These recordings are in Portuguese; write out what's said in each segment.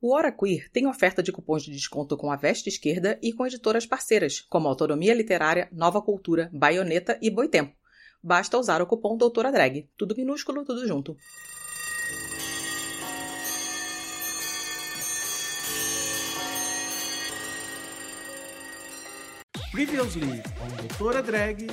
O Hora Queer tem oferta de cupons de desconto com a Veste Esquerda e com editoras parceiras, como Autonomia Literária, Nova Cultura, Baioneta e Boitempo. Basta usar o cupom Doutora Drag. Tudo minúsculo, tudo junto. Previously on Doutora Drag.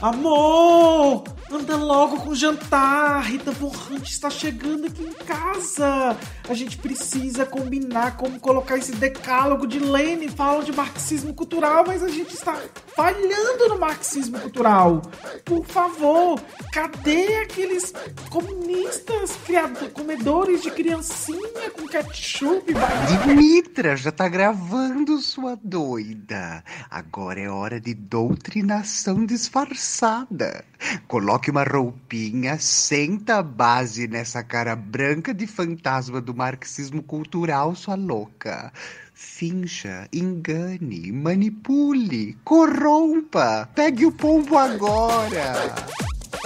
Amor! Anda logo com o jantar! Rita Von Hunt está chegando aqui em casa! A gente precisa combinar como colocar esse decálogo de Lênin. Fala de marxismo cultural, mas a gente está falhando no marxismo cultural. Por favor, cadê aqueles comunistas, criadores, comedores de criancinha com ketchup? Dimitra, já tá gravando, sua doida. Agora é hora de doutrinação disfarçada. Coloque uma roupinha, senta a base nessa cara branca de fantasma do marxismo cultural, sua louca. Finja, engane, manipule, corrompa. Pegue o pombo agora.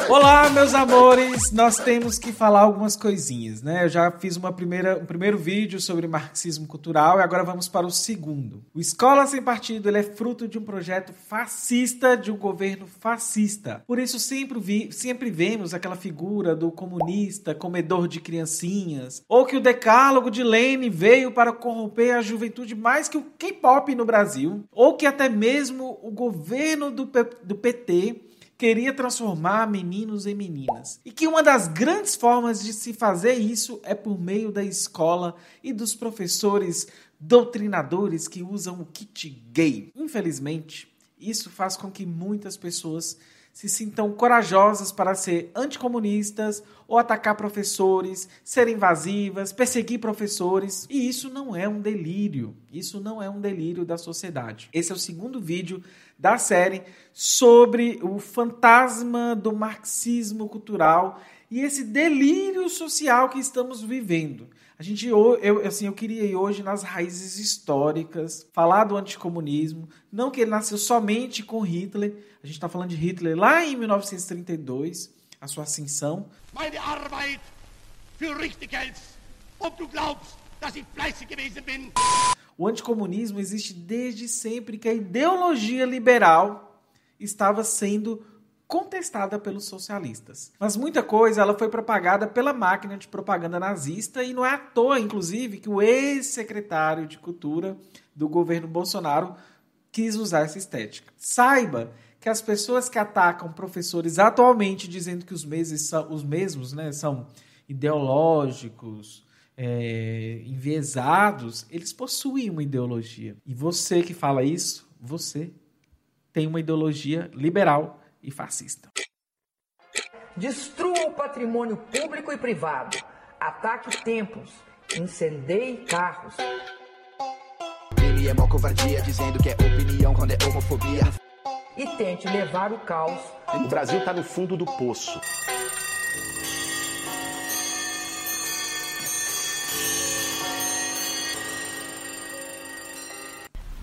Olá, meus amores! Nós temos que falar algumas coisinhas, né? Eu já fiz uma primeira, um primeiro vídeo sobre marxismo cultural e agora vamos para o segundo. O Escola Sem Partido ele é fruto de um projeto fascista, de um governo fascista. Por isso sempre, vi, sempre vemos aquela figura do comunista, comedor de criancinhas, ou que o decálogo de Lenin veio para corromper a juventude mais que o K-pop no Brasil, ou que até mesmo o governo do, do PT queria transformar meninos em meninas. E que uma das grandes formas de se fazer isso é por meio da escola e dos professores doutrinadores que usam o kit gay. Infelizmente, isso faz com que muitas pessoas se sintam corajosas para ser anticomunistas ou atacar professores, ser invasivas, perseguir professores. E isso não é um delírio. Isso não é um delírio da sociedade. Esse é o segundo vídeo da série sobre o fantasma do marxismo cultural e esse delírio social que estamos vivendo. A gente, eu, assim, eu queria ir hoje nas raízes históricas, falar do anticomunismo, não que ele nasceu somente com Hitler, a gente está falando de Hitler lá em 1932, a sua ascensão. Meine Arbeit für richtig hältst, ob du glaubst, dass ich fleißig gewesen bin. O anticomunismo existe desde sempre que a ideologia liberal estava sendo contestada pelos socialistas. Mas muita coisa ela foi propagada pela máquina de propaganda nazista e não é à toa, inclusive, que o ex-secretário de Cultura do governo Bolsonaro quis usar essa estética. Saiba que as pessoas que atacam professores atualmente dizendo que os, meses são, os mesmos né, são ideológicos, é, enviesados, eles possuem uma ideologia. E você que fala isso, você tem uma ideologia liberal e fascista. Destrua o patrimônio público e privado. Ataque templos. Incendeie carros. Ele é mó covardia, dizendo que é opinião quando é homofobia. E tente levar o caos. O Brasil está no fundo do poço.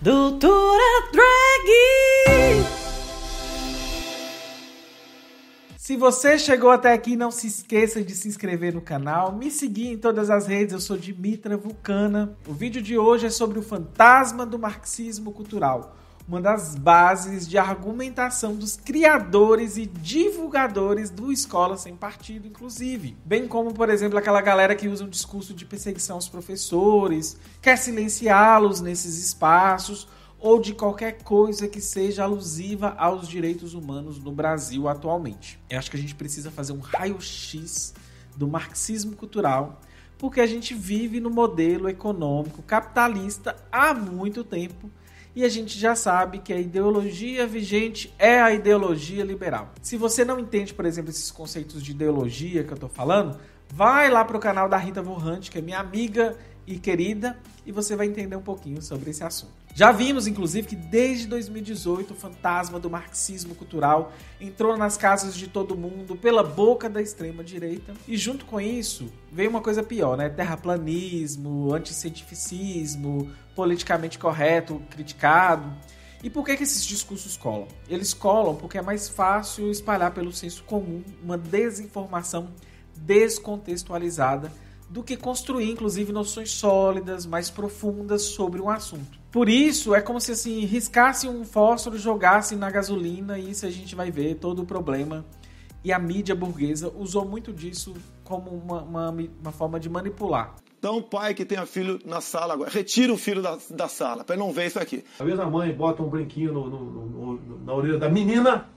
Doutora Se você chegou até aqui, não se esqueça de se inscrever no canal, me seguir em todas as redes, eu sou Dimitra Vulcana. O vídeo de hoje é sobre o fantasma do marxismo cultural uma das bases de argumentação dos criadores e divulgadores do Escola Sem Partido, inclusive. Bem como, por exemplo, aquela galera que usa um discurso de perseguição aos professores, quer silenciá-los nesses espaços, ou de qualquer coisa que seja alusiva aos direitos humanos no Brasil atualmente. Eu acho que a gente precisa fazer um raio-x do marxismo cultural, porque a gente vive no modelo econômico capitalista há muito tempo e a gente já sabe que a ideologia vigente é a ideologia liberal. Se você não entende, por exemplo, esses conceitos de ideologia que eu estou falando, vai lá para o canal da Rita Von que é minha amiga e querida, e você vai entender um pouquinho sobre esse assunto. Já vimos, inclusive, que desde 2018 o fantasma do marxismo cultural entrou nas casas de todo mundo pela boca da extrema-direita. E junto com isso, veio uma coisa pior, né? Terraplanismo, anticientificismo, politicamente correto, criticado. E por que, que esses discursos colam? Eles colam porque é mais fácil espalhar pelo senso comum uma desinformação descontextualizada do que construir, inclusive, noções sólidas, mais profundas sobre um assunto. Por isso, é como se assim, riscasse um fósforo, jogasse na gasolina, e isso a gente vai ver todo o problema. E a mídia burguesa usou muito disso como uma, uma, uma forma de manipular. Então, pai que tenha filho na sala agora, retira o filho da, da sala, para não ver isso aqui. Às vezes a mãe bota um brinquinho no, no, no, na orelha da menina,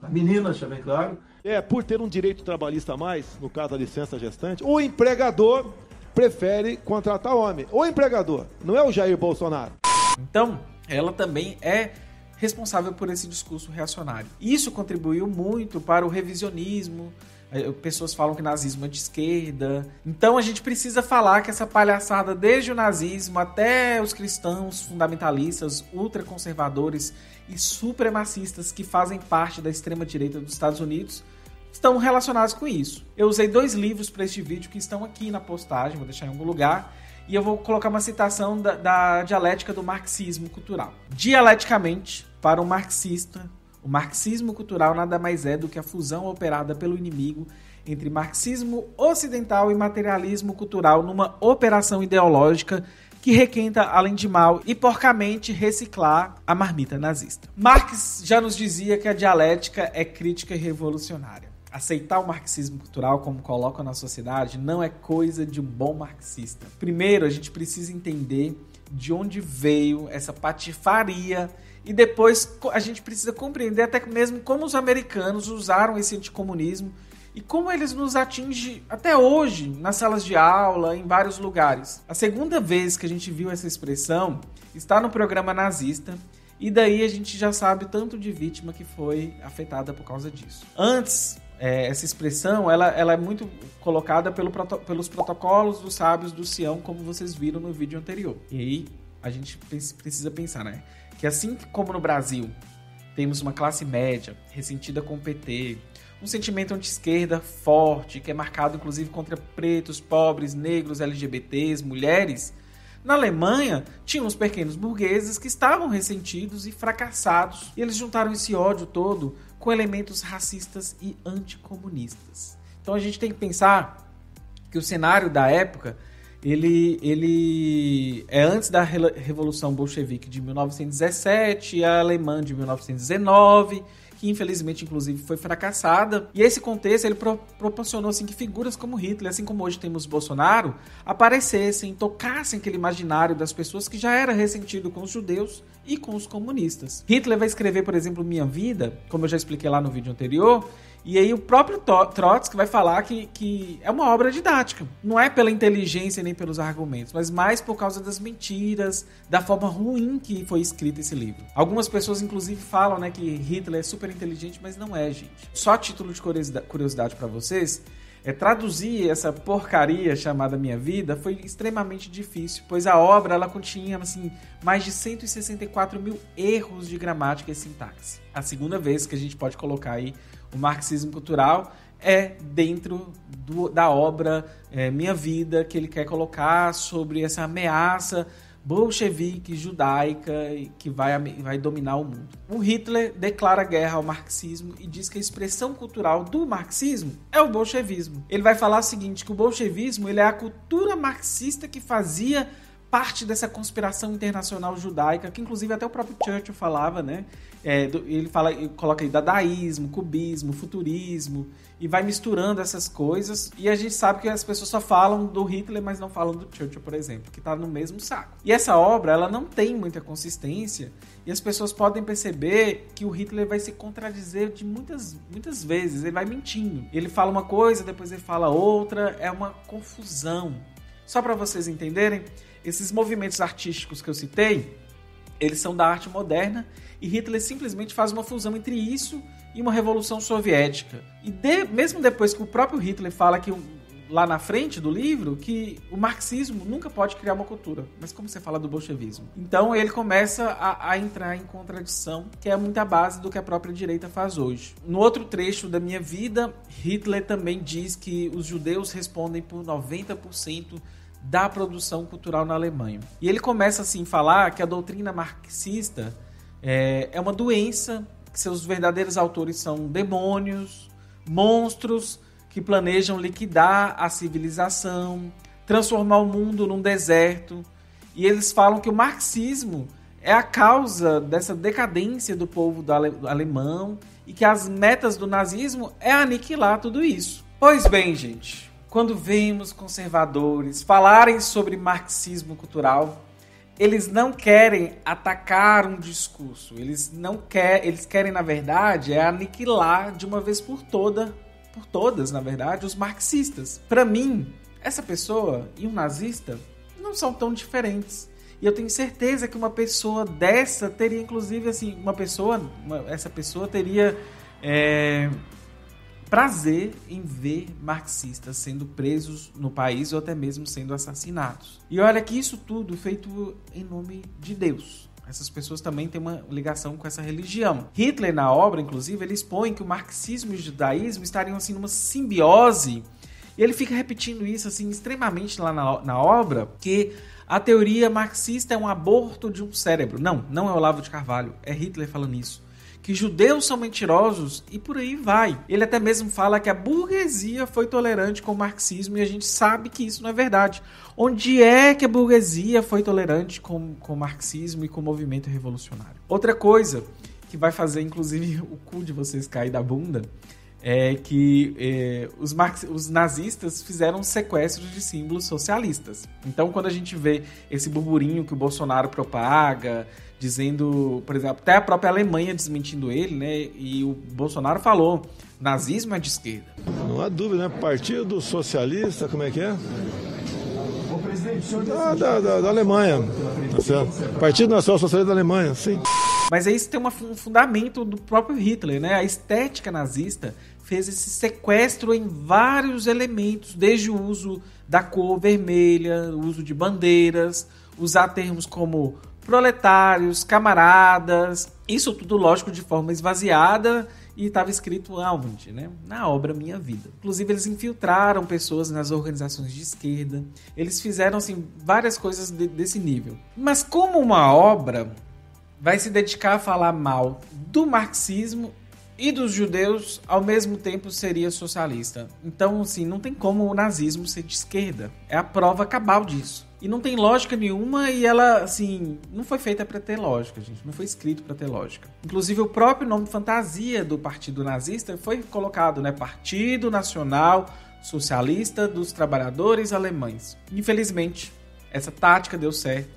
a menina, deixa bem claro. É, por ter um direito trabalhista a mais, no caso da licença gestante, o empregador prefere contratar homem. O empregador, não é o Jair Bolsonaro. Então, ela também é responsável por esse discurso reacionário. Isso contribuiu muito para o revisionismo, é, pessoas falam que nazismo é de esquerda. Então a gente precisa falar que essa palhaçada, desde o nazismo até os cristãos fundamentalistas, ultraconservadores e supremacistas que fazem parte da extrema-direita dos Estados Unidos, estão relacionados com isso. Eu usei dois livros para este vídeo que estão aqui na postagem, vou deixar em algum lugar. E eu vou colocar uma citação da, da dialética do marxismo cultural. Dialeticamente, para o um marxista, o marxismo cultural nada mais é do que a fusão operada pelo inimigo entre marxismo ocidental e materialismo cultural numa operação ideológica que requenta, além de mal e porcamente reciclar a marmita nazista. Marx já nos dizia que a dialética é crítica e revolucionária. Aceitar o marxismo cultural como coloca na sociedade não é coisa de um bom marxista. Primeiro, a gente precisa entender de onde veio essa patifaria e depois a gente precisa compreender até mesmo como os americanos usaram esse anticomunismo e como eles nos atingem até hoje nas salas de aula, em vários lugares. A segunda vez que a gente viu essa expressão está no programa nazista e daí a gente já sabe tanto de vítima que foi afetada por causa disso. Antes, é, essa expressão ela, ela é muito colocada pelo, pelos protocolos dos sábios do Sião, como vocês viram no vídeo anterior. E aí a gente precisa pensar, né? que assim como no Brasil temos uma classe média ressentida com o PT, um sentimento anti-esquerda forte, que é marcado inclusive contra pretos, pobres, negros, LGBTs, mulheres, na Alemanha, tinha uns pequenos burgueses que estavam ressentidos e fracassados, e eles juntaram esse ódio todo com elementos racistas e anticomunistas. Então a gente tem que pensar que o cenário da época ele, ele é antes da Revolução Bolchevique de 1917, a alemã de 1919, que infelizmente inclusive foi fracassada. E esse contexto ele pro, proporcionou assim que figuras como Hitler, assim como hoje temos Bolsonaro, aparecessem, tocassem aquele imaginário das pessoas que já era ressentido com os judeus e com os comunistas. Hitler vai escrever, por exemplo, Minha Vida, como eu já expliquei lá no vídeo anterior, e aí o próprio Trotsky vai falar que, que é uma obra didática. Não é pela inteligência nem pelos argumentos, mas mais por causa das mentiras, da forma ruim que foi escrito esse livro. Algumas pessoas, inclusive, falam né, que Hitler é super inteligente, mas não é, gente. Só título de curiosidade para vocês, é, traduzir essa porcaria chamada Minha Vida foi extremamente difícil, pois a obra ela continha assim, mais de 164 mil erros de gramática e sintaxe. A segunda vez que a gente pode colocar aí o marxismo cultural é dentro do, da obra é, Minha Vida, que ele quer colocar sobre essa ameaça bolchevique judaica que vai, vai dominar o mundo. O Hitler declara guerra ao marxismo e diz que a expressão cultural do marxismo é o bolchevismo. Ele vai falar o seguinte, que o bolchevismo ele é a cultura marxista que fazia parte dessa conspiração internacional judaica, que inclusive até o próprio Churchill falava, né? É, ele fala, ele coloca aí dadaísmo, cubismo, futurismo, e vai misturando essas coisas. E a gente sabe que as pessoas só falam do Hitler, mas não falam do Churchill, por exemplo, que está no mesmo saco. E essa obra, ela não tem muita consistência, e as pessoas podem perceber que o Hitler vai se contradizer de muitas, muitas vezes, ele vai mentindo. Ele fala uma coisa, depois ele fala outra, é uma confusão. Só para vocês entenderem, esses movimentos artísticos que eu citei, eles são da arte moderna e Hitler simplesmente faz uma fusão entre isso e uma revolução soviética. E de, mesmo depois que o próprio Hitler fala que lá na frente do livro que o marxismo nunca pode criar uma cultura, mas como você fala do bolchevismo? Então ele começa a, a, entrar em contradição, que é muita base do que a própria direita faz hoje. No outro trecho da minha vida, Hitler também diz que os judeus respondem por 90% da produção cultural na Alemanha. E ele começa assim a falar que a doutrina marxista é, é uma doença, que seus verdadeiros autores são demônios, monstros que planejam liquidar a civilização, transformar o mundo num deserto. E eles falam que o marxismo é a causa dessa decadência do povo do ale alemão e que as metas do nazismo é aniquilar tudo isso. Pois bem, gente, quando vemos conservadores falarem sobre marxismo cultural, eles não querem atacar um discurso, eles não querem, eles querem na verdade é aniquilar de uma vez por toda, por todas, na verdade, os marxistas. Para mim, essa pessoa e um nazista não são tão diferentes. E eu tenho certeza que uma pessoa dessa teria, inclusive, assim, uma pessoa, uma, essa pessoa teria é, prazer em ver marxistas sendo presos no país ou até mesmo sendo assassinados. E olha que isso tudo feito em nome de Deus. Essas pessoas também têm uma ligação com essa religião. Hitler, na obra, inclusive, ele expõe que o marxismo e o judaísmo estariam assim numa simbiose. E ele fica repetindo isso assim extremamente lá na, na obra, que a teoria marxista é um aborto de um cérebro. Não, não é Olavo de Carvalho, é Hitler falando isso que judeus são mentirosos e por aí vai. Ele até mesmo fala que a burguesia foi tolerante com o marxismo e a gente sabe que isso não é verdade. Onde é que a burguesia foi tolerante com, com o marxismo e com o movimento revolucionário? Outra coisa que vai fazer, inclusive, o cu de vocês cair da bunda é que é, os, marx... os nazistas fizeram sequestros de símbolos socialistas. Então, quando a gente vê esse burburinho que o Bolsonaro propaga, dizendo, por exemplo, até a própria Alemanha desmentindo ele, né? E o Bolsonaro falou: nazismo é de esquerda. Não há dúvida, né? Partido Socialista, como é que é? Da, da, da, da Alemanha, tá certo? Partido Nacional Socialista da Alemanha, sim. Mas aí isso tem um fundamento do próprio Hitler, né? A estética nazista fez esse sequestro em vários elementos, desde o uso da cor vermelha, o uso de bandeiras, usar termos como proletários, camaradas, isso tudo, lógico, de forma esvaziada e estava escrito aonde, né? Na obra Minha Vida. Inclusive, eles infiltraram pessoas nas organizações de esquerda, eles fizeram, assim, várias coisas de, desse nível. Mas como uma obra vai se dedicar a falar mal do marxismo e dos judeus, ao mesmo tempo seria socialista. Então, assim, não tem como o nazismo ser de esquerda. É a prova cabal disso. E não tem lógica nenhuma e ela, assim, não foi feita para ter lógica, gente. Não foi escrito para ter lógica. Inclusive, o próprio nome fantasia do partido nazista foi colocado, né? Partido Nacional Socialista dos Trabalhadores Alemães. Infelizmente, essa tática deu certo.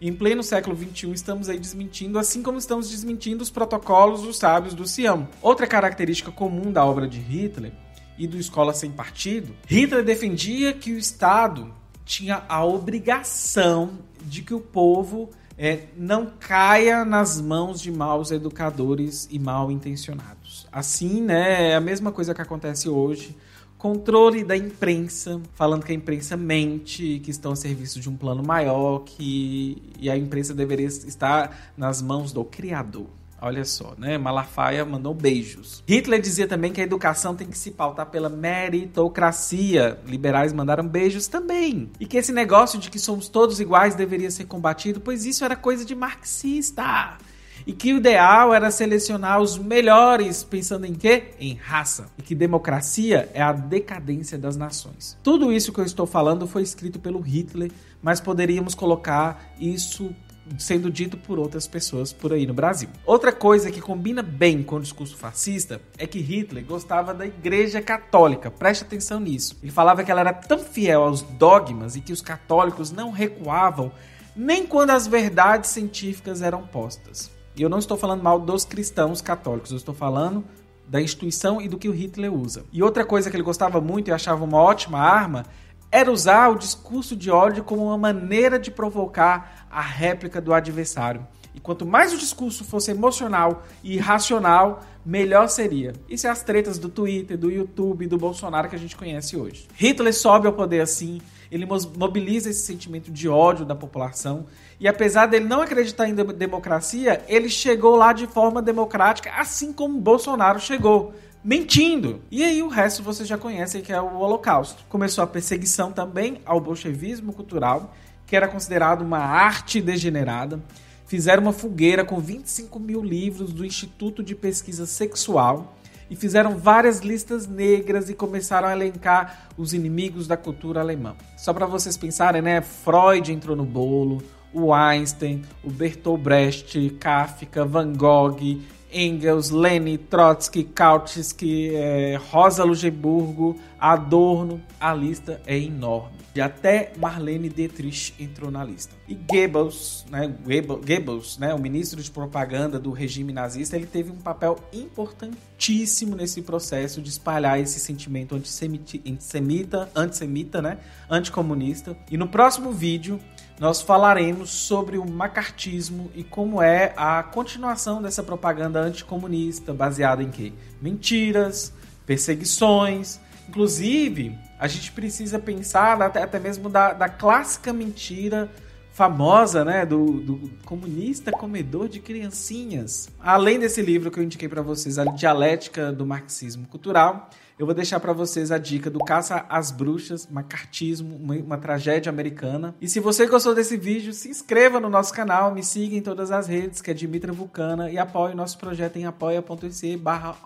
Em pleno século XXI estamos aí desmentindo, assim como estamos desmentindo os protocolos dos sábios do Sião. Outra característica comum da obra de Hitler e do Escola Sem Partido, Hitler defendia que o Estado tinha a obrigação de que o povo é, não caia nas mãos de maus educadores e mal intencionados. Assim, né, é a mesma coisa que acontece hoje. Controle da imprensa, falando que a imprensa mente, que estão a serviço de um plano maior, que e a imprensa deveria estar nas mãos do Criador. Olha só, né? Malafaia mandou beijos. Hitler dizia também que a educação tem que se pautar pela meritocracia. Liberais mandaram beijos também. E que esse negócio de que somos todos iguais deveria ser combatido, pois isso era coisa de marxista. E que o ideal era selecionar os melhores, pensando em quê? Em raça. E que democracia é a decadência das nações. Tudo isso que eu estou falando foi escrito pelo Hitler, mas poderíamos colocar isso sendo dito por outras pessoas por aí no Brasil. Outra coisa que combina bem com o discurso fascista é que Hitler gostava da Igreja Católica. Preste atenção nisso. Ele falava que ela era tão fiel aos dogmas e que os católicos não recuavam nem quando as verdades científicas eram postas. E eu não estou falando mal dos cristãos católicos, eu estou falando da instituição e do que o Hitler usa. E outra coisa que ele gostava muito e achava uma ótima arma era usar o discurso de ódio como uma maneira de provocar a réplica do adversário. E quanto mais o discurso fosse emocional e irracional, melhor seria. Isso é as tretas do Twitter, do YouTube, do Bolsonaro que a gente conhece hoje. Hitler sobe ao poder assim, ele mobiliza esse sentimento de ódio da população. E apesar dele não acreditar em democracia, ele chegou lá de forma democrática, assim como Bolsonaro chegou mentindo. E aí o resto vocês já conhecem que é o Holocausto. Começou a perseguição também ao bolchevismo cultural, que era considerado uma arte degenerada. Fizeram uma fogueira com 25 mil livros do Instituto de Pesquisa Sexual e fizeram várias listas negras e começaram a elencar os inimigos da cultura alemã. Só para vocês pensarem, né? Freud entrou no bolo, o Einstein, o Bertolt Brecht, Kafka, Van Gogh, Engels, Lenin, Trotsky, Kautsky, é, Rosa Luxemburgo, Adorno, a lista é enorme. E até Marlene Dietrich entrou na lista. E Goebbels, né, Goebbels, né, o ministro de propaganda do regime nazista, ele teve um papel importantíssimo nesse processo de espalhar esse sentimento antissemita, antissemita, né, anticomunista. E no próximo vídeo nós falaremos sobre o macartismo e como é a continuação dessa propaganda anticomunista, baseada em quê? Mentiras, perseguições. Inclusive, a gente precisa pensar até, até mesmo da, da clássica mentira famosa, né, do, do, comunista comedor de criancinhas. Além desse livro que eu indiquei para vocês, a dialética do marxismo cultural, eu vou deixar para vocês a dica do Caça às Bruxas, Macartismo, uma, uma, tragédia americana. E se você gostou desse vídeo, se inscreva no nosso canal, me siga em todas as redes, que é Dimitra Vulcana, e apoie o nosso projeto em apoia.se barra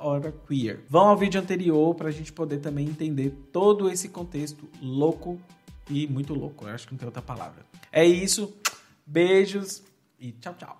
queer. Vão ao vídeo anterior para a gente poder também entender todo esse contexto louco e muito louco. Eu acho que não tem outra palavra. É isso. Beijos e tchau, tchau.